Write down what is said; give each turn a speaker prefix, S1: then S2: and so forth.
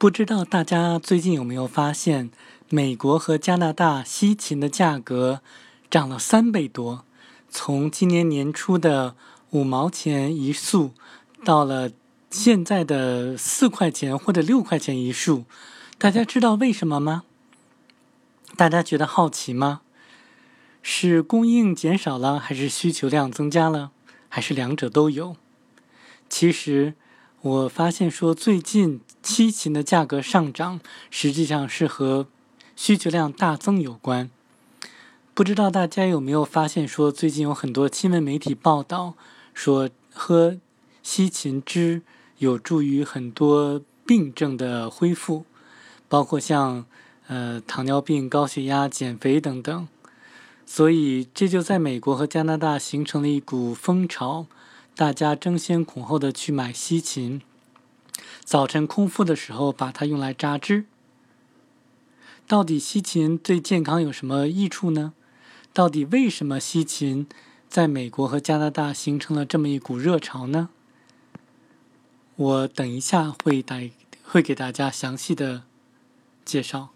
S1: 不知道大家最近有没有发现，美国和加拿大西芹的价格涨了三倍多，从今年年初的五毛钱一束，到了现在的四块钱或者六块钱一束。大家知道为什么吗？大家觉得好奇吗？是供应减少了，还是需求量增加了，还是两者都有？其实。我发现说，最近西芹的价格上涨，实际上是和需求量大增有关。不知道大家有没有发现说，最近有很多新闻媒体报道说，喝西芹汁有助于很多病症的恢复，包括像呃糖尿病、高血压、减肥等等。所以这就在美国和加拿大形成了一股风潮。大家争先恐后的去买西芹，早晨空腹的时候把它用来榨汁。到底西芹对健康有什么益处呢？到底为什么西芹在美国和加拿大形成了这么一股热潮呢？我等一下会带会给大家详细的介绍。